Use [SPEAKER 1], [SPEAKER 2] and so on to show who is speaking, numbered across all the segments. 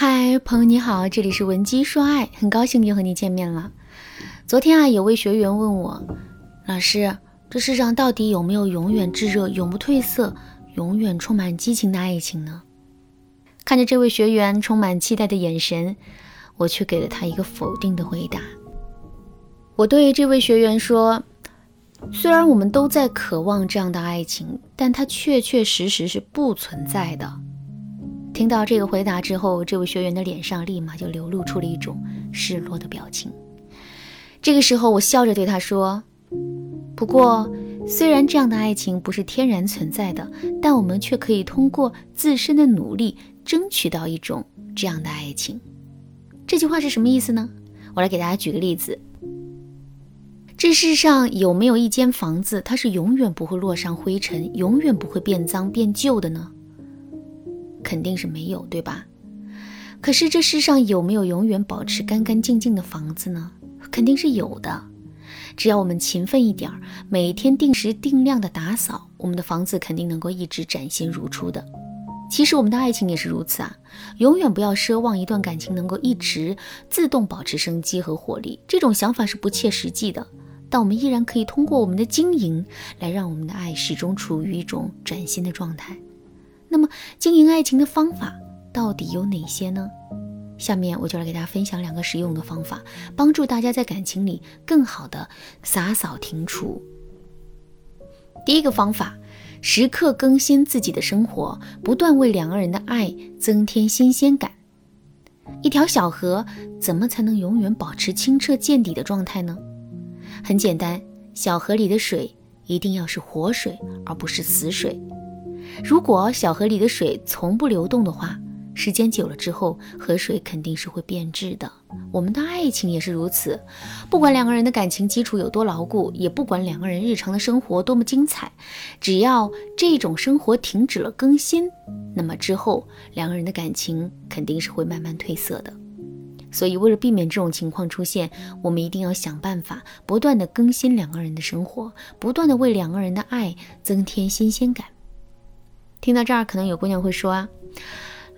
[SPEAKER 1] 嗨，朋友你好，这里是文姬说爱，很高兴又和你见面了。昨天啊，有位学员问我，老师，这世上到底有没有永远炙热、永不褪色、永远充满激情的爱情呢？看着这位学员充满期待的眼神，我却给了他一个否定的回答。我对于这位学员说，虽然我们都在渴望这样的爱情，但它确确实实是不存在的。听到这个回答之后，这位学员的脸上立马就流露出了一种失落的表情。这个时候，我笑着对他说：“不过，虽然这样的爱情不是天然存在的，但我们却可以通过自身的努力争取到一种这样的爱情。”这句话是什么意思呢？我来给大家举个例子：这世上有没有一间房子，它是永远不会落上灰尘，永远不会变脏变旧的呢？肯定是没有，对吧？可是这世上有没有永远保持干干净净的房子呢？肯定是有的。只要我们勤奋一点儿，每天定时定量的打扫，我们的房子肯定能够一直崭新如初的。其实我们的爱情也是如此啊！永远不要奢望一段感情能够一直自动保持生机和活力，这种想法是不切实际的。但我们依然可以通过我们的经营，来让我们的爱始终处于一种崭新的状态。那么，经营爱情的方法到底有哪些呢？下面我就来给大家分享两个实用的方法，帮助大家在感情里更好的洒扫庭除。第一个方法，时刻更新自己的生活，不断为两个人的爱增添新鲜感。一条小河怎么才能永远保持清澈见底的状态呢？很简单，小河里的水一定要是活水，而不是死水。如果小河里的水从不流动的话，时间久了之后，河水肯定是会变质的。我们的爱情也是如此，不管两个人的感情基础有多牢固，也不管两个人日常的生活多么精彩，只要这种生活停止了更新，那么之后两个人的感情肯定是会慢慢褪色的。所以，为了避免这种情况出现，我们一定要想办法不断的更新两个人的生活，不断的为两个人的爱增添新鲜感。听到这儿，可能有姑娘会说啊，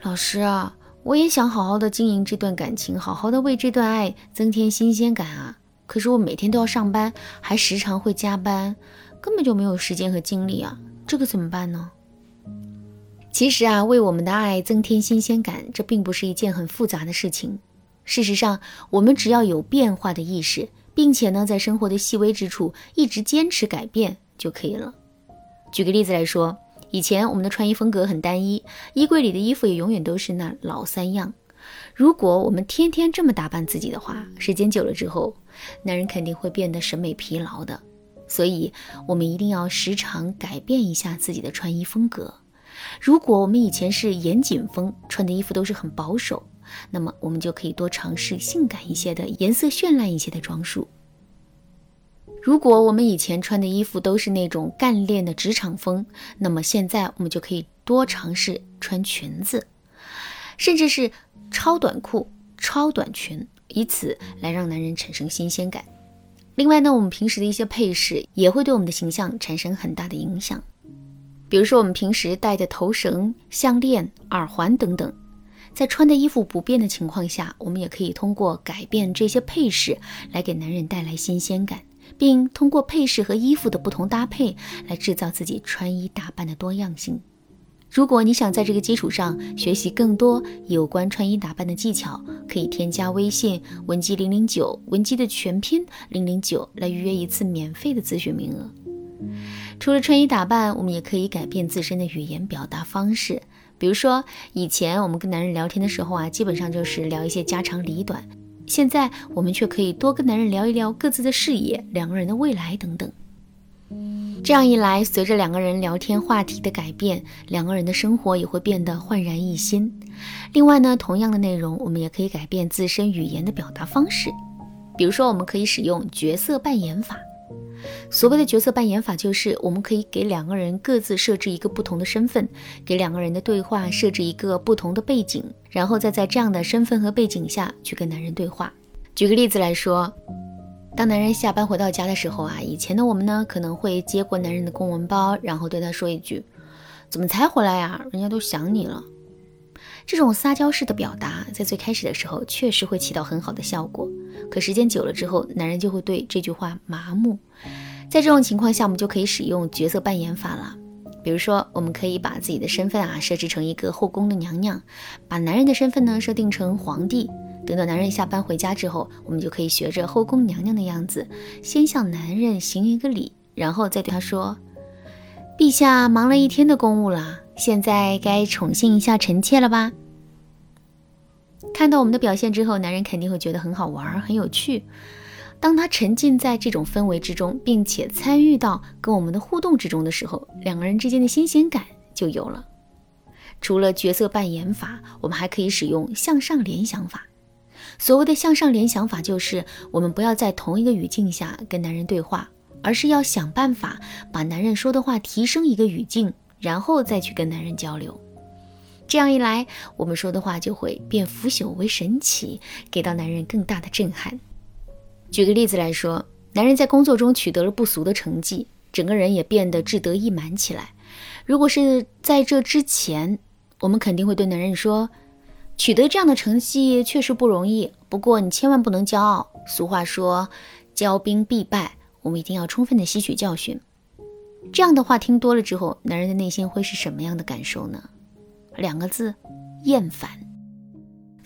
[SPEAKER 1] 老师啊，我也想好好的经营这段感情，好好的为这段爱增添新鲜感啊。可是我每天都要上班，还时常会加班，根本就没有时间和精力啊，这个怎么办呢？其实啊，为我们的爱增添新鲜感，这并不是一件很复杂的事情。事实上，我们只要有变化的意识，并且呢，在生活的细微之处一直坚持改变就可以了。举个例子来说。以前我们的穿衣风格很单一，衣柜里的衣服也永远都是那老三样。如果我们天天这么打扮自己的话，时间久了之后，男人肯定会变得审美疲劳的。所以，我们一定要时常改变一下自己的穿衣风格。如果我们以前是严谨风，穿的衣服都是很保守，那么我们就可以多尝试性感一些的、颜色绚烂一些的装束。如果我们以前穿的衣服都是那种干练的职场风，那么现在我们就可以多尝试穿裙子，甚至是超短裤、超短裙，以此来让男人产生新鲜感。另外呢，我们平时的一些配饰也会对我们的形象产生很大的影响。比如说，我们平时戴的头绳、项链、耳环等等，在穿的衣服不变的情况下，我们也可以通过改变这些配饰来给男人带来新鲜感。并通过配饰和衣服的不同搭配来制造自己穿衣打扮的多样性。如果你想在这个基础上学习更多有关穿衣打扮的技巧，可以添加微信文姬零零九，文姬的全拼零零九来预约一次免费的咨询名额。除了穿衣打扮，我们也可以改变自身的语言表达方式。比如说，以前我们跟男人聊天的时候啊，基本上就是聊一些家长里短。现在我们却可以多跟男人聊一聊各自的事业、两个人的未来等等。这样一来，随着两个人聊天话题的改变，两个人的生活也会变得焕然一新。另外呢，同样的内容，我们也可以改变自身语言的表达方式。比如说，我们可以使用角色扮演法。所谓的角色扮演法，就是我们可以给两个人各自设置一个不同的身份，给两个人的对话设置一个不同的背景，然后再在这样的身份和背景下去跟男人对话。举个例子来说，当男人下班回到家的时候啊，以前的我们呢，可能会接过男人的公文包，然后对他说一句：“怎么才回来呀？人家都想你了。”这种撒娇式的表达，在最开始的时候确实会起到很好的效果，可时间久了之后，男人就会对这句话麻木。在这种情况下，我们就可以使用角色扮演法了。比如说，我们可以把自己的身份啊设置成一个后宫的娘娘，把男人的身份呢设定成皇帝。等到男人下班回家之后，我们就可以学着后宫娘娘的样子，先向男人行一个礼，然后再对他说：“陛下忙了一天的公务了，现在该宠幸一下臣妾了吧？”看到我们的表现之后，男人肯定会觉得很好玩，很有趣。当他沉浸在这种氛围之中，并且参与到跟我们的互动之中的时候，两个人之间的新鲜感就有了。除了角色扮演法，我们还可以使用向上联想法。所谓的向上联想法，就是我们不要在同一个语境下跟男人对话，而是要想办法把男人说的话提升一个语境，然后再去跟男人交流。这样一来，我们说的话就会变腐朽为神奇，给到男人更大的震撼。举个例子来说，男人在工作中取得了不俗的成绩，整个人也变得志得意满起来。如果是在这之前，我们肯定会对男人说：“取得这样的成绩确实不容易，不过你千万不能骄傲。俗话说，骄兵必败，我们一定要充分的吸取教训。”这样的话听多了之后，男人的内心会是什么样的感受呢？两个字：厌烦。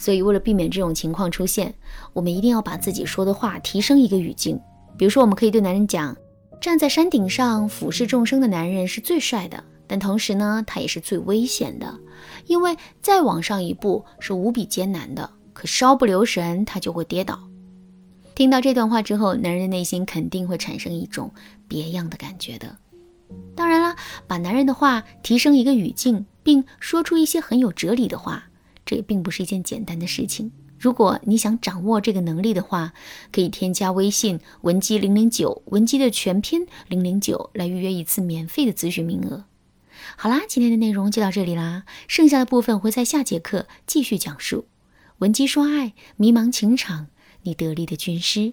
[SPEAKER 1] 所以，为了避免这种情况出现，我们一定要把自己说的话提升一个语境。比如说，我们可以对男人讲：“站在山顶上俯视众生的男人是最帅的，但同时呢，他也是最危险的，因为再往上一步是无比艰难的，可稍不留神他就会跌倒。”听到这段话之后，男人的内心肯定会产生一种别样的感觉的。当然了，把男人的话提升一个语境，并说出一些很有哲理的话。这也并不是一件简单的事情。如果你想掌握这个能力的话，可以添加微信文姬零零九，文姬的全拼零零九，来预约一次免费的咨询名额。好啦，今天的内容就到这里啦，剩下的部分会在下节课继续讲述。文姬说爱，迷茫情场，你得力的军师。